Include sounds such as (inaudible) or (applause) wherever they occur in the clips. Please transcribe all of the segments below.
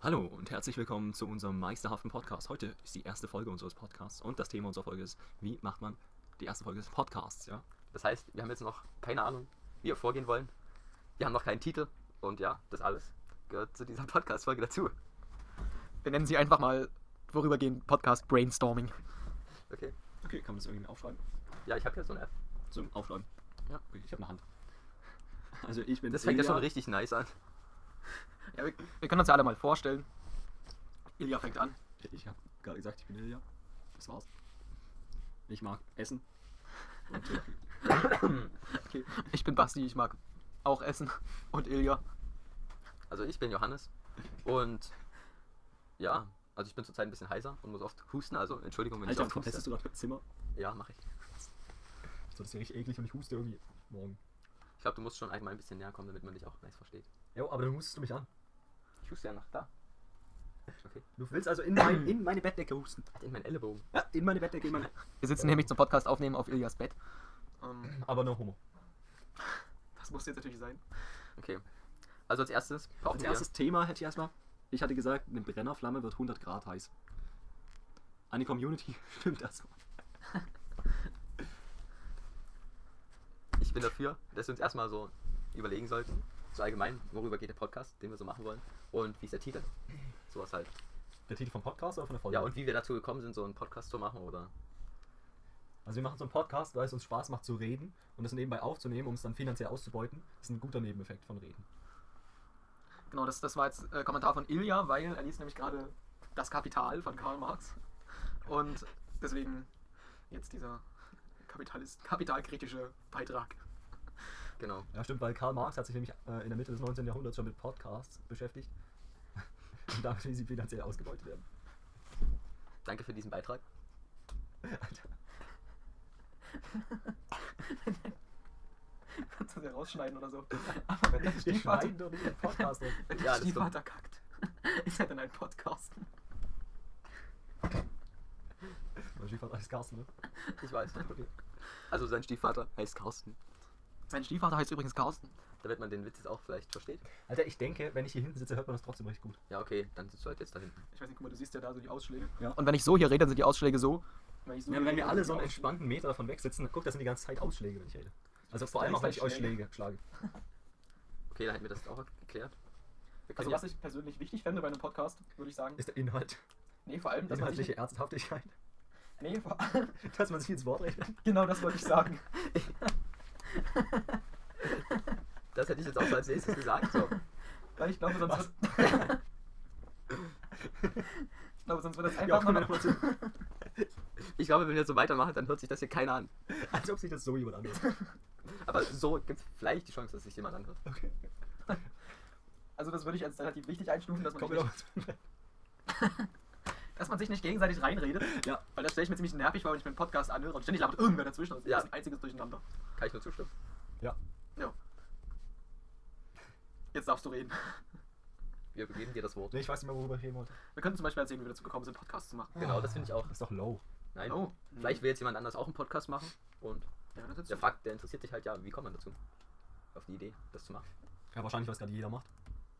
Hallo und herzlich willkommen zu unserem meisterhaften Podcast. Heute ist die erste Folge unseres Podcasts und das Thema unserer Folge ist, wie macht man die erste Folge des Podcasts, ja? Das heißt, wir haben jetzt noch keine Ahnung, wie wir vorgehen wollen. Wir haben noch keinen Titel und ja, das alles gehört zu dieser (laughs) Podcast-Folge dazu. Wir nennen sie einfach mal vorübergehend Podcast Brainstorming. Okay. Okay, kann man das irgendwie aufschreiben? Ja, ich habe hier so eine App. Zum Aufschreiben. Ja. Okay, ich habe eine Hand. (laughs) Also ich bin Das fängt ja schon richtig nice an. Ja, wir, wir können uns ja alle mal vorstellen. Ilja fängt an. Ich habe gerade gesagt, ich bin Ilja. Das war's. Ich mag Essen. Und, (laughs) Okay. Ich bin Basti, ich mag auch Essen. Und Ilja. Also ich bin Johannes und ja, also ich bin zurzeit ein bisschen heiser und muss oft husten, also Entschuldigung, wenn Alter, ich oft testest huste. du gerade im Zimmer? Ja, mache ich. So, das ist ja richtig eklig und ich huste irgendwie morgen. Ich glaube, du musst schon einmal ein bisschen näher kommen, damit man dich auch nice versteht. Jo, aber dann hustest du mich an. Ich huste ja nach da. Okay. Du willst also in, mein, in meine Bettdecke husten. Hat in meinen Ellenbogen. Ja, in meine Bettdecke, in meine... Wir sitzen nämlich zum Podcast aufnehmen auf Iljas Bett. Ähm, Aber no homo. das muss jetzt natürlich sein. Okay. Also als erstes Als erstes Thema hätte ich erstmal, ich hatte gesagt, eine Brennerflamme wird 100 Grad heiß. Eine Community (laughs) stimmt das. Ich bin dafür, dass wir uns erstmal so überlegen sollten, so allgemein, worüber geht der Podcast, den wir so machen wollen und wie ist der Titel. Sowas halt. Der Titel vom Podcast oder von der Folge? Ja, und wie wir dazu gekommen sind, so einen Podcast zu machen oder. Also wir machen so einen Podcast, weil es uns Spaß macht zu reden und das nebenbei aufzunehmen, um es dann finanziell auszubeuten. Das ist ein guter Nebeneffekt von Reden. Genau, das, das war jetzt äh, Kommentar von Ilja, weil er liest nämlich gerade Das Kapital von Karl Marx. Und deswegen jetzt dieser Kapitalist, kapitalkritische Beitrag. Genau. Ja, stimmt, weil Karl Marx hat sich nämlich äh, in der Mitte des 19. Jahrhunderts schon mit Podcasts beschäftigt. (laughs) und damit, wie sie finanziell ausgebeutet werden. Danke für diesen Beitrag. Alter. Kannst du das ja rausschneiden oder so. Aber (laughs) wenn der Wir Stiefvater, doch nicht den Podcast drin. wenn Ja, Stiefvater kackt, ist er dann ein Podcast? Mein Stiefvater heißt Carsten, ne? Ich weiß. Also sein Stiefvater heißt Carsten. Sein Stiefvater heißt übrigens Carsten. Damit man den Witz jetzt auch vielleicht versteht. Alter, ich denke, wenn ich hier hinten sitze, hört man das trotzdem recht gut. Ja, okay, dann sitzt du halt jetzt da hinten. Ich weiß nicht, guck mal, du siehst ja da so die Ausschläge. Ja. Und wenn ich so hier rede, dann sind die Ausschläge so. Wenn, so Ja, wenn wir alle so einen entspannten Meter davon weg sitzen, guck, das sind die ganze Zeit Ausschläge, wenn ich rede. Also vor Das allem auch, wenn ich euch Schläge. schlage. (laughs) Okay, dann hätten wir das auch geklärt. Wir Also was ich persönlich wichtig fände bei einem Podcast, würde ich sagen, Ist der Inhalt, nee, vor allem, dass man sich inhaltliche Ernsthaftigkeit, nee, vor allem, (laughs) dass man sich ins Wort redet. genau das wollte ich sagen. (laughs) (laughs) das hätte ich jetzt auch als nächstes gesagt. So. Weil ich glaube, sonst wird, (laughs) ich glaube, sonst wird das Ja, einfach wenn noch, (laughs) Ich glaube, wenn wir so weitermachen, dann hört sich das hier keiner an. Als ob sich das so jemand anhört. Aber so gibt es vielleicht die Chance, dass sich jemand anhört. Okay. also das würde ich als relativ wichtig einstufen, dass man, nicht, dass man sich nicht gegenseitig reinredet. Ja. Weil das stelle ich mir ziemlich nervig vor, wenn ich mir einen Podcast anhöre und ständig labert irgendwer dazwischen. Das Ja. ist ein einziges Durcheinander. Kann ich nur zustimmen. Ja. Ja. Jetzt darfst du reden. Wir geben dir das Wort. Nee, ich weiß nicht mehr, worüber ich reden wollte. Wir könnten zum Beispiel erzählen, wie wir dazu gekommen sind, Podcasts zu machen. Genau, das finde ich auch. Das ist doch low. Nein. Oh. Vielleicht will jetzt jemand anders auch einen Podcast machen und Ja, das ist der fragt, der interessiert sich halt ja, wie kommt man dazu? Auf die Idee, das zu machen. Ja, wahrscheinlich, was gerade jeder macht.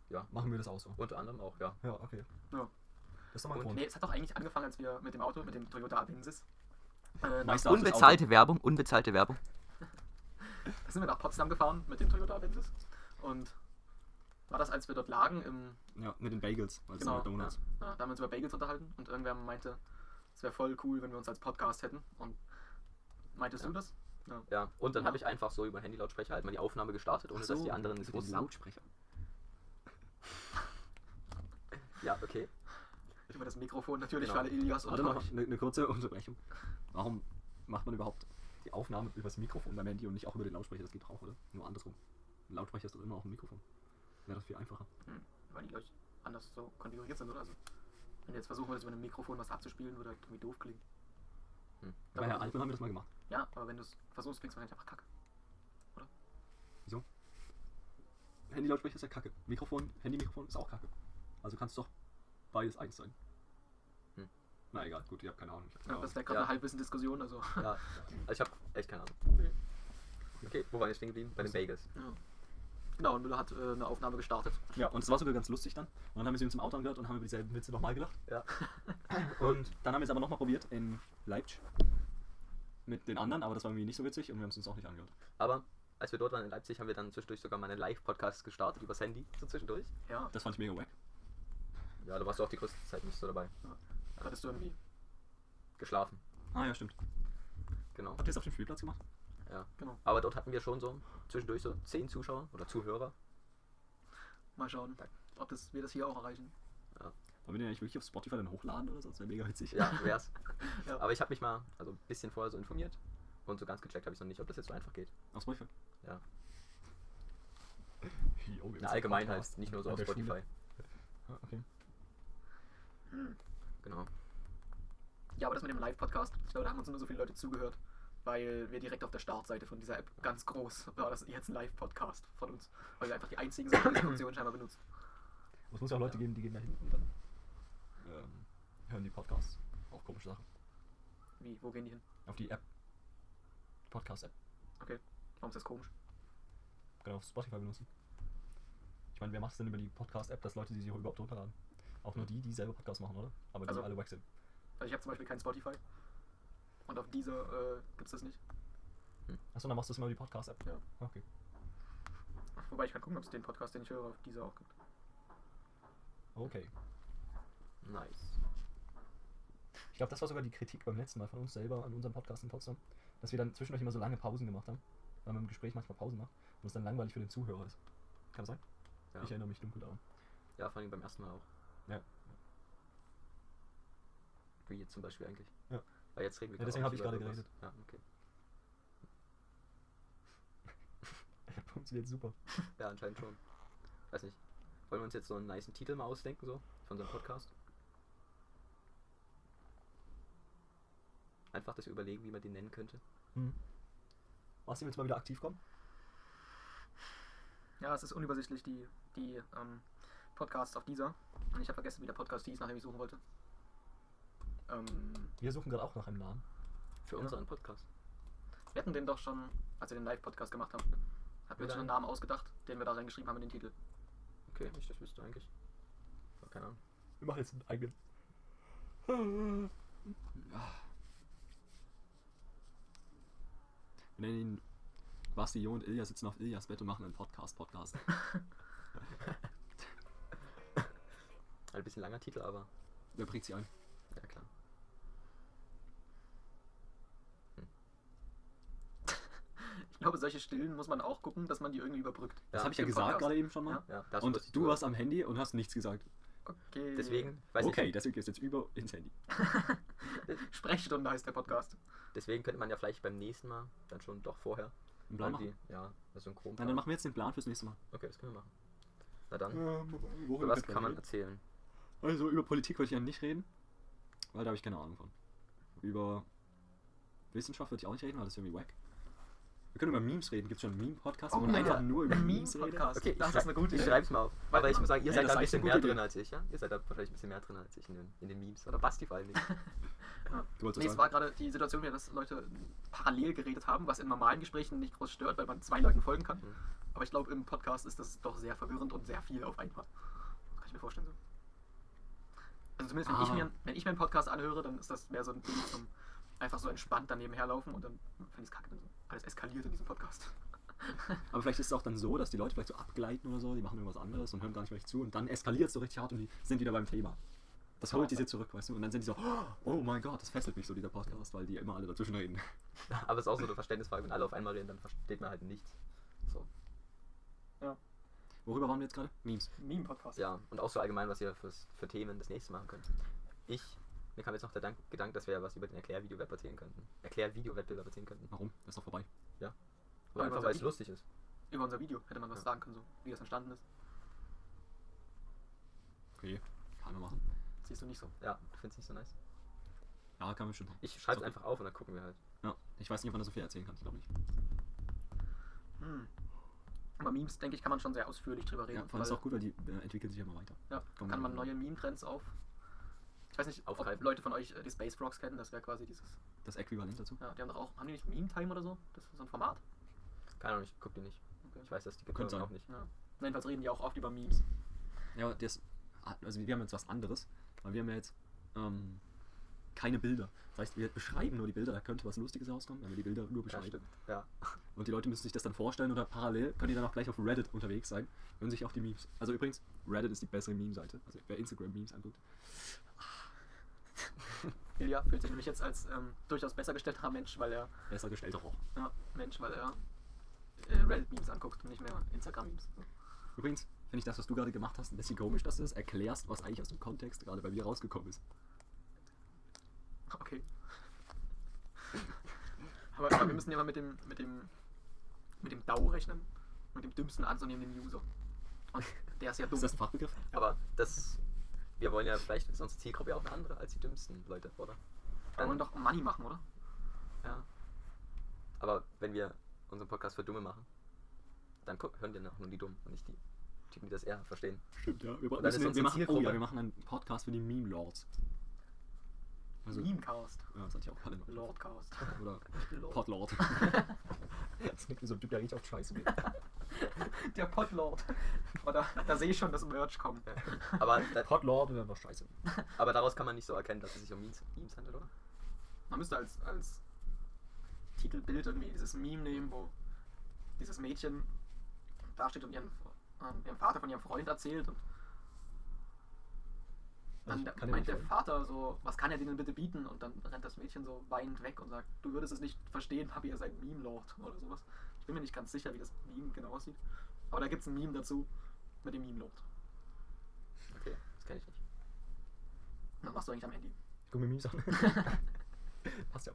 Ja. Machen wir das auch so. Unter anderem auch, ja. Ja, okay. Ja. Das ist doch mal ein Und- Grund. Nee, es hat doch eigentlich angefangen, als wir mit dem Auto, mit dem Toyota Avensis, äh, Unbezahlte Werbung, unbezahlte Werbung. Sind wir nach Potsdam gefahren mit dem Toyota Avensis. Und war das, als wir dort lagen im Ja, mit den Bagels, also Genau, Donuts. Ja, da haben wir uns über Bagels unterhalten und irgendwer meinte, es wäre voll cool, wenn wir uns als Podcast hätten. Und meintest Ja. du das? Ja. Ja, und dann Ja. habe ich einfach so über den Handylautsprecher halt mal die Aufnahme gestartet, ohne so, dass die anderen es mit wussten. Lautsprecher. Ja, okay. Über das Mikrofon natürlich Genau. für alle Ilias und noch, eine, eine kurze Unterbrechung. Warum macht man überhaupt die Aufnahme über das Mikrofon beim Handy und nicht auch über den Lautsprecher? Das geht auch, oder? Nur andersrum. Ein Lautsprecher ist doch immer auch ein Mikrofon. Wäre das viel einfacher. Hm, weil die, ich, anders so konfiguriert sind oder so. Wenn jetzt versuchen würdest, über ein Mikrofon was abzuspielen, würde halt irgendwie doof klingen. Hm. Bei Herr Altmann haben wir das mal gemacht. Ja, aber wenn du es versuchst, klingt es wahrscheinlich einfach kacke. Handy-Lautsprecher ist ja kacke. Mikrofon, Handy-Mikrofon ist auch kacke. Also kann es doch beides eins sein. Na egal, gut, ihr habt keine Ahnung. Ich hab Ja, das wäre gerade Ja. eine Halbwissen-Diskussion, also. Ja, also ich habe echt keine Ahnung. Okay, wo waren wir stehen geblieben? Bei den Bagels. Ja. Genau, und Müller hat äh, eine Aufnahme gestartet. Ja, und es war sogar ganz lustig dann. Und dann haben wir sie uns im Auto angehört und haben über dieselben Witze nochmal gelacht. Ja. (laughs) Und dann haben wir es aber nochmal probiert in Leipzig. Mit den anderen, aber das war irgendwie nicht so witzig und wir haben es uns auch nicht angehört. Aber als wir dort waren in Leipzig, haben wir dann zwischendurch sogar mal einen Live-Podcast gestartet übers Handy, so zwischendurch. Ja, Das fand ich mega wack. Ja, da warst du auch die größte Zeit nicht so dabei. da hattest du irgendwie. Geschlafen, Ah ja, stimmt. genau. Habt ihr es auf dem Spielplatz gemacht? Ja. Genau. Aber dort hatten wir schon so zwischendurch so zehn Zuschauer oder Zuhörer. Mal schauen, ob das, wir das hier auch erreichen. Wollen wir den eigentlich wirklich auf Spotify dann hochladen oder so? Das wäre mega witzig. Ja, (laughs) wär's. Ja. Aber ich habe mich mal also ein bisschen vorher so informiert und so ganz gecheckt habe ich noch nicht, ob das jetzt so einfach geht. Auf Spotify? Ja. Jo, In der Allgemeinheit, nicht nur so auf Spotify. Ah, okay. Genau. Ja, aber das mit dem Live-Podcast, ich glaube, da haben uns nur so viele Leute zugehört, weil wir direkt auf der Startseite von dieser App ganz groß war das jetzt ein Live-Podcast von uns, weil wir einfach die einzigen sind, die diese Funktion scheinbar benutzen. Es muss ja auch Leute geben, die gehen da hinten und dann ähm, hören die Podcasts. Auch komische Sachen. Wie, wo gehen die hin? Auf die App. Podcast-App. Okay, warum ist das komisch? Können auf Spotify benutzen. Ich meine, wer macht es denn über die Podcast-App, dass Leute die sich überhaupt runterladen? Auch nur die, die selber Podcasts machen, oder? Aber die Also- alle wack sind. Also ich habe zum Beispiel kein Spotify und auf dieser äh, gibt es das nicht. Achso, dann machst du es immer über die Podcast-App. Ja. Okay. Wobei ich kann gucken, ob es den Podcast, den ich höre, auf dieser auch gibt. Okay. Nice. Ich glaube, das war sogar die Kritik beim letzten Mal von uns selber an unserem Podcast in Potsdam, dass wir dann zwischendurch immer so lange Pausen gemacht haben, weil man im Gespräch manchmal Pausen macht und es dann langweilig für den Zuhörer ist. Kann das sein? Ja. Ich erinnere mich dunkel daran. Ja, vor allem beim ersten Mal auch. Ja. Wie jetzt zum Beispiel eigentlich. Ja. Weil jetzt reden wir Ja, deswegen auch hab ich gerade geredet. Ja, okay. (laughs) Funktioniert super. Ja, anscheinend schon. Weiß nicht. Wollen wir uns jetzt so einen niceen Titel mal ausdenken, so? Von so einem Podcast? Einfach das überlegen, wie man den nennen könnte. Hm. Was, willst du mal wieder aktiv kommen? Ja, es ist unübersichtlich, die, die ähm, Podcasts auf dieser. Und ich habe vergessen, wie der Podcast hieß, nachdem ich suchen wollte. Ähm, Wir suchen gerade auch nach einem Namen. Für Ja. unseren Podcast. wir hatten den doch schon, als wir den Live-Podcast gemacht haben, hatten wir uns schon einen Namen ausgedacht, den wir da reingeschrieben haben in den Titel. Okay, ich das wüsste eigentlich. Aber keine Ahnung. Wir machen jetzt einen eigenen. (laughs) Wir nennen ihn Basti, Jo und Ilja sitzen auf Iljas Bett und machen einen Podcast. (laughs) Podcast. Ein bisschen langer Titel, aber Wer bringt sie ein? ja klar. (laughs) Ich glaube, solche Stillen muss man auch gucken, dass man die irgendwie überbrückt. Das Ja, habe ich ja gesagt gerade eben schon mal. Ja. Ja, das Und du warst am Handy und hast nichts gesagt. Okay. Deswegen, weiß okay, ich, deswegen gehst du jetzt über ins Handy. (laughs) Sprechstunde heißt der Podcast. deswegen könnte man ja vielleicht beim nächsten Mal dann schon doch vorher Einen Plan machen. ja, so ein Chrom. Nein, dann machen wir jetzt den Plan fürs nächste Mal. Okay, das können wir machen. Na dann, Ähm, was kann man erzählen? Also über Politik würde ich ja nicht reden, weil da habe ich keine Ahnung von. Über Wissenschaft würde ich auch nicht reden, weil das ist irgendwie wack. Wir können über Memes reden. Gibt es schon einen Meme-Podcast, wo man ja. einfach nur über Memes redet? Okay, das ich, ist eine gute ich Idee. schreib's mal auf. Weil- Aber ich muss sagen, ihr Ey, seid da ein bisschen mehr drin Idee. als ich, ja? Ihr seid da wahrscheinlich ein bisschen mehr drin als ich in den, in den Memes. Oder Basti vor allem nicht. Du wolltest Nee, es war gerade die Situation dass Leute parallel geredet haben, was in normalen Gesprächen nicht groß stört, weil man zwei Leuten folgen kann. Mhm. Aber ich glaube, im Podcast ist das doch sehr verwirrend und sehr viel auf einmal. Kann ich mir vorstellen so. Also zumindest wenn, ich Ah. mir, wenn ich mir einen Podcast anhöre, dann ist das mehr so ein Ding zum einfach so entspannt daneben herlaufen und dann finde ich es kacke, wenn so alles eskaliert in diesem Podcast. (laughs) Aber vielleicht ist es auch dann so, dass die Leute vielleicht so abgleiten oder so, die machen irgendwas anderes und hören gar nicht mehr zu und dann eskaliert es so richtig hart und die sind wieder beim Thema. Das holt die sie zurück, weißt du? Und dann sind die so, oh mein Gott, das fesselt mich so, dieser Podcast, weil die immer alle dazwischen reden. (laughs) Aber es ist auch so eine Verständnisfrage, wenn alle auf einmal reden, dann versteht man halt nichts. So. Worüber waren wir jetzt gerade? Memes. Meme-Podcast. Ja, und auch so allgemein, was ihr fürs, für Themen das nächste machen könnt. Ich, mir kam jetzt noch der Dank, Gedanke, dass wir ja was über den Erklärvideoweb erzählen könnten. Erklärvideowettbewerb erzählen könnten. Warum? Das ist doch vorbei. Oder Aber einfach, weil es Video- lustig ist. Über unser Video hätte man was Ja. sagen können, so wie das entstanden ist. Okay, kann man machen. Siehst du nicht so. Ja, du findest nicht so nice. Ja, kann man bestimmt machen. Ich schreibe es einfach auf und dann gucken wir halt. Ja, ich weiß nicht, ob man da so viel erzählen kann, ich glaube nicht. Hm. Aber Memes, denke ich, kann man schon sehr ausführlich drüber reden. Ja, vor allem ist weil- auch gut, weil die äh, entwickeln sich ja immer weiter. Ja, Kommen kann man neue Meme-Trends auf. Ich weiß nicht, ob Aufgreifen. Leute von euch äh, die Space Frogs kennen, das wäre quasi dieses. Das Äquivalent dazu. Ja, die haben doch auch. Haben die nicht Meme Time oder so? Das ist so ein Format. Keine Ahnung, ich guck die nicht. Okay. Ich weiß das die Könnte sein. auch nicht. Ja. Jedenfalls reden die auch oft über Memes. Ja, das, also wir haben jetzt was anderes, weil wir haben ja jetzt ähm, keine Bilder. Das heißt, wir beschreiben nur die Bilder, da könnte was Lustiges rauskommen, wenn wir die Bilder nur Ja, beschreiben. stimmt. Ja. (laughs) und die Leute müssen sich das dann vorstellen oder parallel können die dann auch gleich auf Reddit unterwegs sein, hören sich auch die Memes. Also übrigens, Reddit ist die bessere Meme-Seite. Also wer Instagram-Memes anguckt. (laughs) Ilja fühlt sich nämlich jetzt als ähm, durchaus besser gestellter Mensch, weil er Besser gestellter Roch. ja, Mensch, weil er äh, Reddit-Memes anguckt und nicht mehr Instagram-Memes. Übrigens, finde ich das, was du gerade gemacht hast, ein bisschen komisch, dass du das erklärst, was eigentlich aus dem Kontext gerade bei mir rausgekommen ist. Okay. Aber, aber wir müssen ja mal mit dem, mit dem, mit dem DAO rechnen. Mit dem dümmsten anzunehmenden User. Und der ist ja dumm. Ist das ein Fachbegriff? Aber das. Wir wollen ja vielleicht ist unsere Zielgruppe ja auch eine andere als die dümmsten Leute, oder? Wir wollen doch Money machen, oder? Ja. Aber wenn wir unseren Podcast für Dumme machen, dann hören wir auch nur die Dummen und nicht die Typen, die das eher verstehen. Stimmt, ja. Wir, Und müssen, wir, machen, oh ja, wir machen einen Podcast für die Meme-Lords. Also, Memecast. ja, das hatte ich auch gerade noch. Lordcast. (laughs) Oder (laughs) Lord. Podlord. (laughs) das klingt wie so ein Typ, der richtig auf Scheiße geht. Der Podlord. Aber da, da sehe ich schon das Merch kommen. Aber, da, Podlord wäre was Scheiße. aber daraus kann man nicht so erkennen, dass es sich um Memes, Memes handelt, oder? Man müsste als, als Titelbild irgendwie dieses Meme nehmen, wo dieses Mädchen da steht und ihren, äh, ihrem Vater von ihrem Freund erzählt und Also, er meint der Vater so, was kann er denen bitte bieten? Und dann rennt das Mädchen so weinend weg und sagt, du würdest es nicht verstehen, Papi, ihr seid Meme-Lord oder sowas. Ich bin mir nicht ganz sicher, wie das Meme genau aussieht. Aber da gibt es ein Meme dazu mit dem Meme-Lord. Okay, das kenne ich nicht. Was machst du eigentlich am Handy? Ich guck mir Memes an. Passt ja.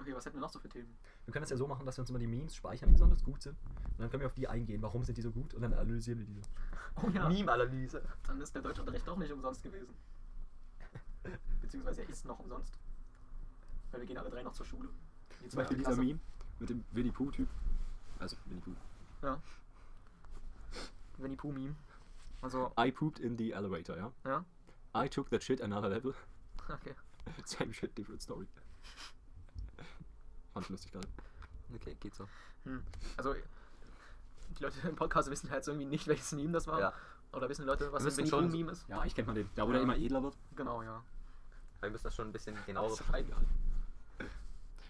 Okay, was hätten wir noch so für Themen? Wir können das ja so machen, dass wir uns immer die Memes speichern, die besonders gut sind. Und dann können wir auf die eingehen. Warum sind die so gut? Und dann analysieren wir diese. Oh ja. Meme-Analyse. Dann ist der Deutschunterricht doch nicht umsonst gewesen. (laughs) Beziehungsweise er ist noch umsonst. Weil wir gehen alle drei noch zur Schule. Die Zum Beispiel dieser Klasse. Meme mit dem Winnie Pooh-Typ. Also, Winnie Pooh. Ja. Winnie Pooh Meme. Also, I pooped in the elevator, ja. ja. I took that shit another level. (laughs) Okay. Same shit, different story. Fand ich lustig gerade. Okay, geht so. Hm. Also, die Leute im Podcast wissen ja jetzt irgendwie nicht, welches Meme das war. Ja. Oder wissen die Leute, was ein schon- Meme ist? Ja, ich kennt man den. Da, wo der Ja. immer edler wird. Genau, ja. Wir müssen das schon ein bisschen genauer beschreiben.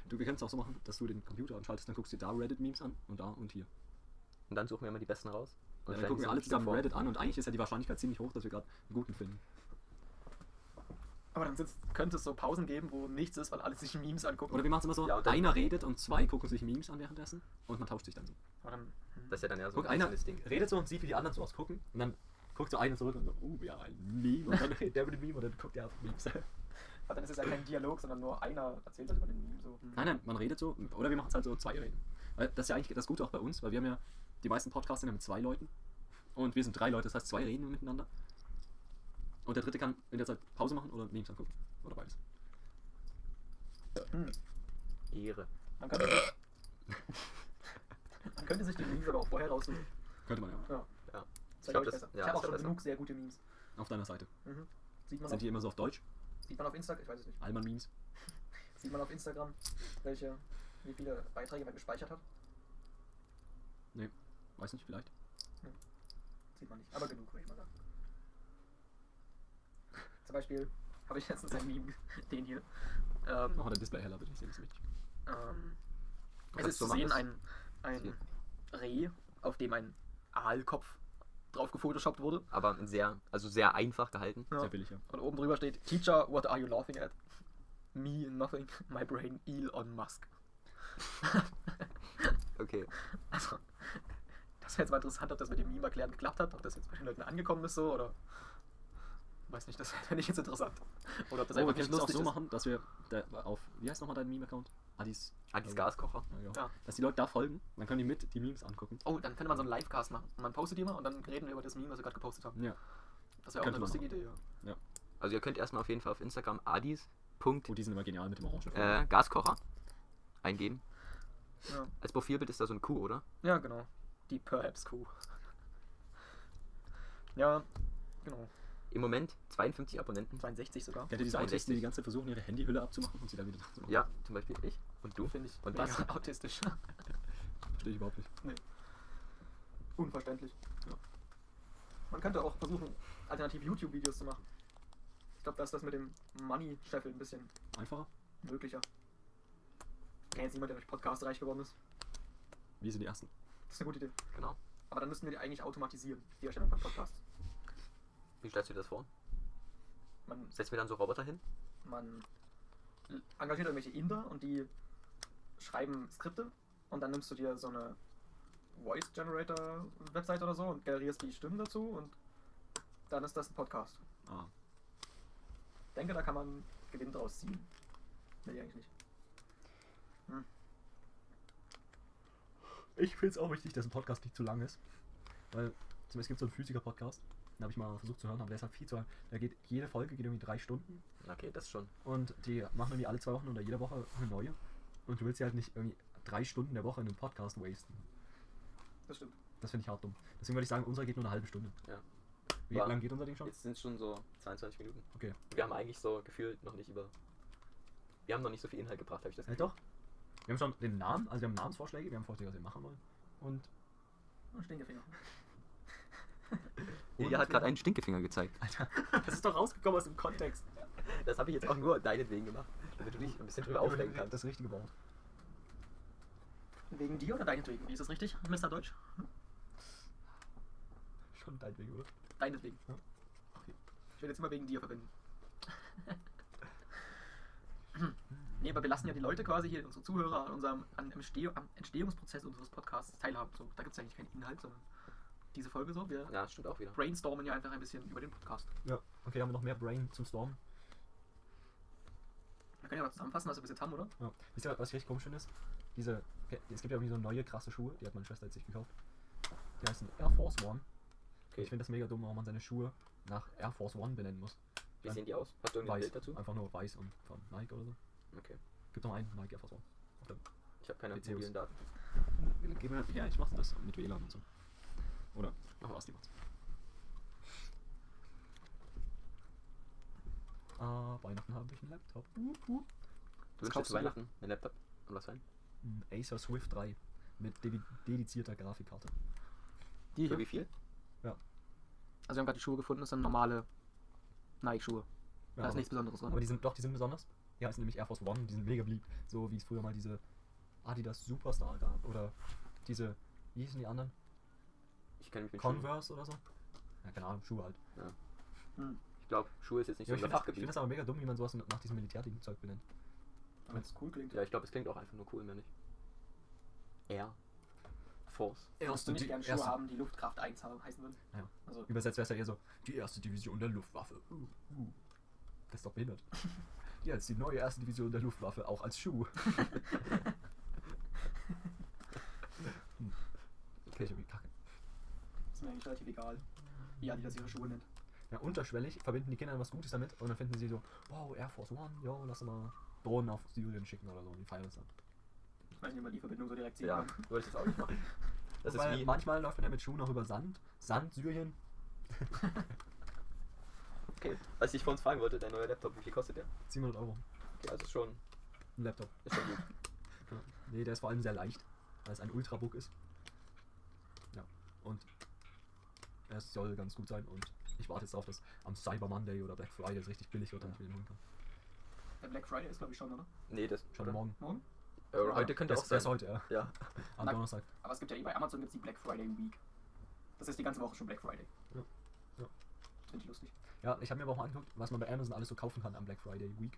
Du, wir können es auch so machen, dass du den Computer anschaltest, dann guckst du da Reddit-Memes an und da und hier. Und dann suchen wir immer die besten raus. Und dann stellen gucken wir alle zusammen. Reddit an und eigentlich ist ja die Wahrscheinlichkeit ziemlich hoch, dass wir gerade einen guten finden. Aber dann sitzt, könnte es so Pausen geben, wo nichts ist, weil alle sich Memes angucken. Oder wir machen es immer so, Ja, und dann- einer redet und zwei gucken sich Memes an währenddessen und man tauscht sich dann so. Aber dann, hm. Das ist ja dann eher so Guck, ein einer einzelnes Ding. redet so und sieht, wie die anderen so ausgucken und dann guckt so einer zurück und so, uh, ja, ein Meme und dann (laughs) redet der mit dem Meme und dann guckt der auf Memes. Aber dann ist es ja kein Dialog, sondern nur einer erzählt das über den Meme. So. hm. Nein, nein, man redet so, oder wir machen es halt so zwei reden. Weil das ist ja eigentlich das Gute auch bei uns, weil wir haben ja, die meisten Podcasts sind ja mit zwei Leuten und wir sind drei Leute, das heißt zwei reden miteinander. Und der dritte kann in der Zeit Pause machen oder Memes angucken. Oder beides. Hm. Ehre. Man, könnte sich, man könnte sich die Memes aber auch vorher raussuchen. Könnte man ja. Ja. Ja. Ich glaub, ich das- ja, ich habe auch schon genug sehr gute Memes. Auf deiner Seite. Mhm. Sieht, man Sind auf, die immer so auf Deutsch? sieht man auf Instagram, ich weiß es nicht. Allmann-Memes? (laughs) Sieht man auf Instagram, welche, wie viele Beiträge man gespeichert hat? Nee, weiß nicht, vielleicht. Sieht man nicht, aber genug, würde ich mal sagen. Zum Beispiel habe ich letztens ein Meme, (laughs) den hier. Ähm, Mach mal dein Display heller, bitte. Ich sehe das wichtig. ähm, es Kannst ist zu sehen ein, ein. Reh, auf dem ein Aalkopf drauf gefotoshoppt wurde. Aber sehr, also sehr einfach gehalten. Ja. Sehr billig, ja. Und oben drüber steht: Teacher, what are you laughing at? Me, nothing. My brain, Elon Musk. (laughs) Okay. Also, das wäre jetzt mal interessant, ob das mit dem Meme erklären geklappt hat, ob das jetzt bei den Leuten angekommen ist so oder. Weiß nicht, das (laughs) fände ich jetzt interessant. Oder ob das Oh, wir einfach nicht können es auch lustig so ist. machen, dass wir da auf, wie heißt nochmal dein Meme-Account? Adis. Adis Gaskocher. Ja, genau. Ja. Dass die Leute da folgen, dann können die mit die Memes angucken. Oh, dann könnte man so einen Livecast machen. Und man postet die mal und dann reden wir über das Meme, was wir gerade gepostet haben. Ja. Das wäre auch eine lustige Idee, ja. Also ihr könnt erstmal auf jeden Fall auf Instagram Adis. Punkt, Oh, die sind immer genial mit dem Orangen. äh, Gaskocher eingeben. Ja, Als Profilbild ist da so ein Kuh, oder? ja genau. Die Perhaps Kuh. Ja, genau. Im Moment 52 Abonnenten. 62 sogar. Kennt ihr diese Autisten, 62? die die ganze Zeit versuchen, ihre Handyhülle abzumachen und sie dann wieder zu machen? Ja, zum Beispiel ich und du. Finde ich Und mega was? autistisch. (laughs) Verstehe ich überhaupt nicht. Unverständlich. Man könnte auch versuchen, alternativ YouTube-Videos zu machen. Ich glaube, da ist das mit dem Money-Scheffel ein bisschen Einfacher? möglicher. Ich kenne jetzt niemand, der durch Podcast reich geworden ist. Wie sind die ersten? Das ist eine gute Idee. Genau. Aber dann müssten wir die eigentlich automatisieren, die Erstellung von Podcasts. Wie stellst du dir das vor? Man, Setzt mir dann so Roboter hin? man engagiert irgendwelche Inder und die schreiben Skripte und dann nimmst du dir so eine Voice Generator Website oder so und generierst die Stimmen dazu und dann ist das ein Podcast. Ah. Ich denke, da kann man Gewinn draus ziehen. Ich eigentlich nicht. Ich finde es auch wichtig, dass ein Podcast nicht zu lang ist. Weil zum Beispiel es gibt so einen Physiker-Podcast, den habe ich mal versucht zu hören, aber der ist halt viel zu lang. Der geht, jede Folge geht irgendwie drei Stunden Okay, das schon. und die machen irgendwie alle zwei Wochen oder jede Woche eine neue. Und du willst ja halt nicht irgendwie drei Stunden der Woche in einem Podcast wasten. Das stimmt. Das finde ich hart dumm. Deswegen würde ich sagen, unser geht nur eine halbe Stunde. Ja. Wie War- lang geht unser Ding schon? Jetzt sind es schon so 22 Minuten. Okay. Wir haben eigentlich so gefühlt noch nicht über. Wir haben noch nicht so viel Inhalt gebracht, habe ich das Ja, doch. Wir haben schon den Namen, also wir haben Namensvorschläge, wir haben Vorschläge, was wir machen wollen. Und Und Stinkefinger. Ihr hat gerade einen Stinkefinger gezeigt. Alter, (laughs) das ist doch rausgekommen aus dem Kontext. Das habe ich jetzt auch nur deinetwegen gemacht, damit du dich ein bisschen drüber aufregen kannst. Das richtige Wort. Wegen dir oder deinetwegen? Wie ist das richtig, Mr. Deutsch? Schon dein Weg, oder? Deinetwegen. Ja. Okay. Ich will jetzt immer wegen dir verbinden. (laughs) nee, aber wir lassen ja die Leute quasi hier, unsere Zuhörer, an unserem an Entstehungsprozess unseres Podcasts teilhaben. So, da gibt es eigentlich keinen Inhalt, sondern diese Folge so. Wir Ja, das stimmt auch wieder. brainstormen ja einfach ein bisschen über den Podcast. Ja. Okay, haben wir noch mehr Brain zum Storm. Wir können ja mal zusammenfassen, was wir bis jetzt haben, oder? Ja. Wisst ihr, was ich richtig komisch finde? Ist, diese, okay, es gibt ja irgendwie so neue krasse Schuhe, die hat meine Schwester jetzt sich gekauft. Die heißen Air Force One. Okay. Ich finde das mega dumm, warum man seine Schuhe nach Air Force One benennen muss. Wie sehen die aus? Hast du irgendein Weiß. Bild dazu? Einfach nur weiß und von Nike oder so. Okay. Gibt noch einen Nike Air Force One. Ich habe keine mobilen Daten. Ja, ich mach das mit WLAN und so. Oder machen wir was lieber. Ah, Weihnachten habe ich einen Laptop. Uh, uh. Du dir kaufst du? Weihnachten einen Laptop? Und was sein? Ein Acer Swift 3 mit dedi- dedizierter Grafikkarte. Die Für wie viel? Also wir haben gerade die Schuhe gefunden, das sind normale Nike-Schuhe. Ja, da ist nichts Besonderes dran. Aber die sind doch, die sind besonders. Die heißen nämlich Air Force One, die sind mega beliebt. So wie es früher mal diese Adidas Superstar gab. Oder diese, wie hießen die anderen? Ich kenne mich mit Schuhen. Converse oder so. Ja, keine Ahnung, Schuhe halt. Hm. Ich glaube, Schuhe ist jetzt nicht Ja, so finde das, ich Fachgebiet. find das aber mega dumm, wie man sowas nach diesem Militärding-Zeug benennt. Wenn es cool klingt. Ja, ich glaube, es klingt auch einfach nur cool, mehr nicht. Air Force. Du nicht die gerne Schuhe erste- haben, die Luftkraft 1 haben, heißen würden? Ja. Also, Übersetzt wäre es ja eher so, die erste Division der Luftwaffe. Uh, uh. Das ist doch behindert. (laughs) Jetzt die neue erste Division der Luftwaffe, auch als Schuh. (laughs) hm. Okay, ich irgendwie kacke. Ist mir eigentlich relativ egal, wie Adidas ihre Schuhe nennt. Ja, unterschwellig verbinden die Kinder was Gutes damit und dann finden sie so, wow, Air Force One, jo, lass mal Drohnen auf Syrien schicken oder so. Die feiern das dann. Ich weiß nicht, ob man die Verbindung so direkt ziehen Ja, kann. (laughs) würde ich das auch nicht machen. Das Wobei, ist wie. manchmal läuft man ja mit Schuhen auch über Sand. Sand, Syrien. (laughs) Okay. Was ich vorhin fragen wollte, dein neuer Laptop, wie viel kostet der? 700 Euro. Okay, also schon, Ein Laptop. ist schon gut. (laughs) Ja. Nee, der ist vor allem sehr leicht, weil es ein Ultrabook ist. Ja. Und es soll ganz gut sein und ich warte jetzt darauf, dass am Cyber Monday oder Black Friday es richtig billig wird, damit ich mir den holen kann. Der Black Friday ist, glaube ich, schon, oder? Nee, das. Schon oder? morgen. Morgen? Äh, heute könnte das, auch sein. ist heute, ja. Ja. Am Na- Donnerstag. Aber es gibt ja eh bei Amazon gibt's die Black Friday Week. Das ist die ganze Woche schon Black Friday. Ja. Ja. Das finde ich lustig. Ja, ich habe mir aber auch mal angeguckt, was man bei Amazon alles so kaufen kann am Black Friday Week.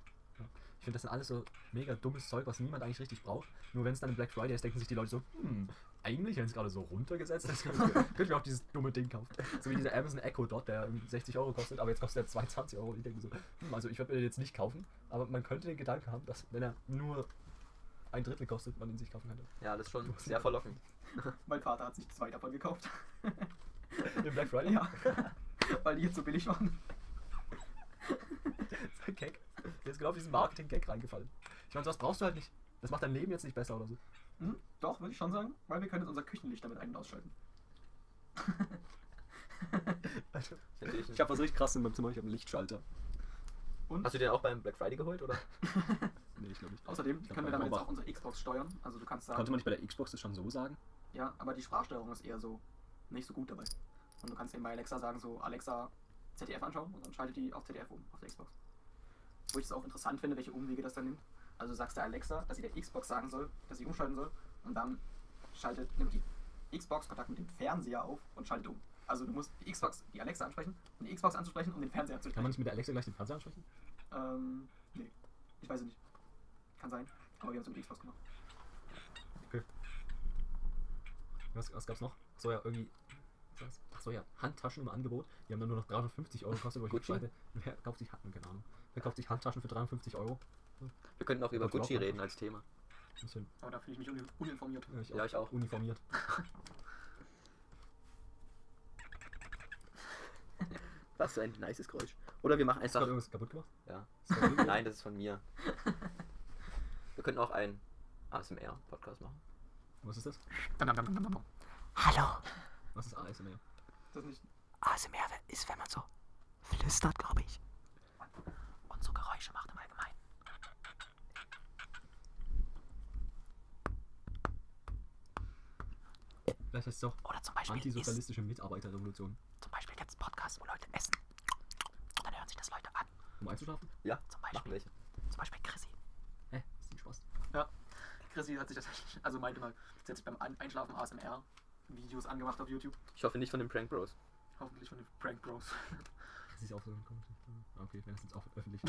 Ich finde, das sind alles so mega dummes Zeug, was niemand eigentlich richtig braucht. Nur wenn es dann im Black Friday ist, denken sich die Leute so, hm, eigentlich, wenn es gerade so runtergesetzt ist, (laughs) könnte ich mir auch dieses dumme Ding kaufen. So wie dieser Amazon Echo Dot, der irgendwie 60 Euro kostet, aber jetzt kostet er 22 Euro. Und ich denke so, hm, also ich würde mir den jetzt nicht kaufen, aber man könnte den Gedanken haben, dass wenn er nur ein Drittel kostet, man ihn sich kaufen könnte. Ja, das ist schon sehr verlockend. (laughs) Mein Vater hat sich zwei davon gekauft. (laughs) Im Black Friday? ja. Weil die jetzt so billig waren. so ein Gag. (laughs) Ist genau auf diesen Marketing-Gag reingefallen. Ich meine, sowas brauchst du halt nicht. Das macht dein Leben jetzt nicht besser oder so. Hm? Doch, würde ich schon sagen. Weil wir können jetzt unser Küchenlicht damit ein- und ausschalten. (laughs) Also, (laughs) ich habe was richtig krass in meinem Zimmer, ich habe einen Lichtschalter. Und Hast du den auch beim Black Friday geholt, oder? Nee, ich glaube nicht. außerdem glaub, können wir damit jetzt auch unsere Xbox steuern. Also du kannst sagen, Konnte man nicht bei der Xbox das schon so sagen? Ja, aber die Sprachsteuerung ist eher so nicht so gut dabei. Und du kannst eben bei Alexa sagen, so Alexa ZDF anschauen und dann schaltet die auf ZDF um, auf der Xbox. Wo ich es auch interessant finde, welche Umwege das dann nimmt. Also du sagst der Alexa, dass sie der Xbox sagen soll, dass sie umschalten soll und dann schaltet, nimmt die Xbox Kontakt mit dem Fernseher auf und schaltet um. Also du musst die Xbox, die Alexa ansprechen, um die Xbox anzusprechen, um den Fernseher Kann man anzusprechen. nicht mit der Alexa gleich den Fernseher ansprechen? Ähm, nee. Ich weiß es nicht. Kann sein. Aber wir haben es mit der Xbox gemacht. Was, was gab's noch? So ja, irgendwie. Ach so ja, Handtaschen im Angebot. Die haben dann nur noch 350 Euro gekostet, wo ich wer kauft sich Hand- keine Ahnung. Wer kauft sich Handtaschen für 350 Euro? Wir könnten auch über Gucci überhaupt reden als Thema. Aber da fühle ich mich uni- uninformiert. ja, ich Ja, ich auch. Uniformiert. (laughs) Was für ein nices Geräusch. Oder wir machen Hast du einfach. irgendwas kaputt gemacht? Ja. (laughs) Nein, das ist von mir. (laughs) Wir könnten auch einen ASMR-Podcast machen. Was ist das? Hallo, Was ist ASMR? Das nicht. ASMR ist, wenn man so flüstert, glaube ich. Und so Geräusche macht im Allgemeinen. Vielleicht heißt es auch Oder zum Beispiel, ist, antisozialistische Mitarbeiterrevolution. zum Beispiel gibt es Podcasts, wo Leute essen. Und dann hören sich das Leute an. Um einzuschlafen? Ja, Zum Beispiel, welche. zum Beispiel Chrissy. Hä? Das ist ein Spaß. Ja. Chrissy hat sich das, (laughs) also meinte mal, sie hat sich beim Ein- Einschlafen ASMR Videos angemacht auf YouTube. Ich hoffe nicht von den Prank Bros. Hoffentlich von den Prank Bros. (laughs) Das ist auch so ein Ah, Okay, wenn das jetzt auch öffentlich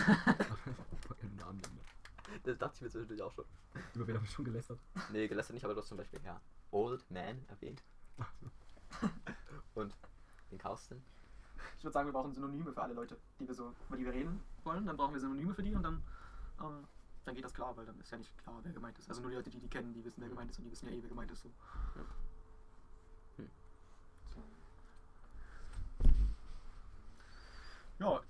im Namen nennen. (laughs) (laughs) Das dachte ich mir zwischendurch auch schon. Über wen haben wir schon gelästert? Nee, gelästert nicht, aber du hast zum Beispiel ja Old Man erwähnt. Ach so. (laughs) Und den Carsten. Ich würde sagen, wir brauchen Synonyme für alle Leute, die wir so, über die wir reden wollen. Dann brauchen wir Synonyme für die und dann, ähm, dann geht das klar, weil dann ist ja nicht klar, wer gemeint ist. Also nur die Leute, die die kennen, die wissen, wer gemeint ist und die wissen ja eh, wer gemeint ist. So. Ja. Hm. Ja,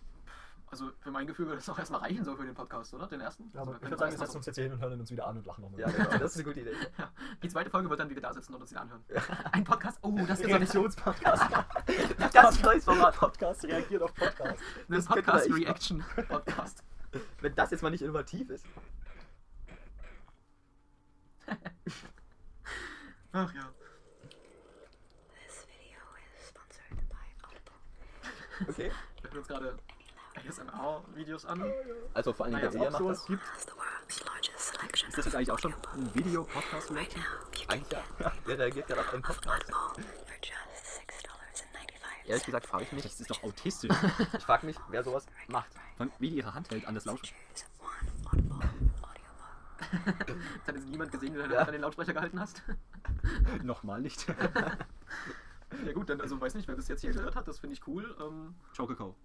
also für mein Gefühl würde es auch erstmal reichen, so für den Podcast, oder? Den ersten? Also, ich würde sagen, wir setzen uns jetzt hier hin und hören uns wieder an und lachen nochmal. Ja, genau, das ist eine gute Idee. (laughs) Ja, die zweite Folge wird dann wieder da sitzen und uns den anhören. Ein Podcast, oh, das ist Reaktionspodcast. (laughs) Das ist ein neues Format. Podcast reagiert auf Podcast. ein das echt Podcast-Reaction-Podcast. (laughs) Wenn das jetzt mal nicht innovativ ist. Ach ja. This video is sponsored by Audible. Okay. Wir hören uns gerade ASMR-Videos an. Also vor allem Naja, der Ehe macht sowas das. gibt. Ist das jetzt eigentlich auch schon ein Video-Podcast Right Eigentlich ja. (laughs) Der reagiert gerade auf einen Podcast. Audible for just $6.95. Ehrlich gesagt frage ich mich, Das ist doch autistisch. (laughs) ich frage mich, wer sowas macht. Von- Wie die ihre Hand hält an das audiobook. Das hat jetzt niemand gesehen, wie du deine. Hand an den Lautsprecher gehalten hast. (laughs) Nochmal nicht. Ja gut, dann also weiß nicht, wer das jetzt hier gehört hat, das finde ich cool. Ähm, Ciao, Kakao.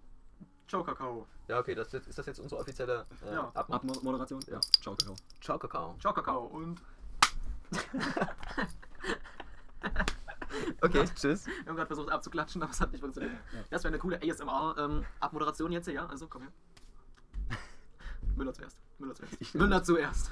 Ciao Kakao. Ja, okay, das ist, das jetzt unsere offizielle äh, Ja. Abmo- Abmoderation? Ja. Ciao, Kakao. Ciao, Kakao. Ciao Kakao und (laughs) Okay, (laughs) tschüss. wir haben gerade versucht abzuklatschen, aber es hat nicht funktioniert. Das wäre eine coole ASMR-Abmoderation jetzt, ja? Also komm her. (laughs) Müller zuerst. Müller zuerst. Ich- Müller zuerst.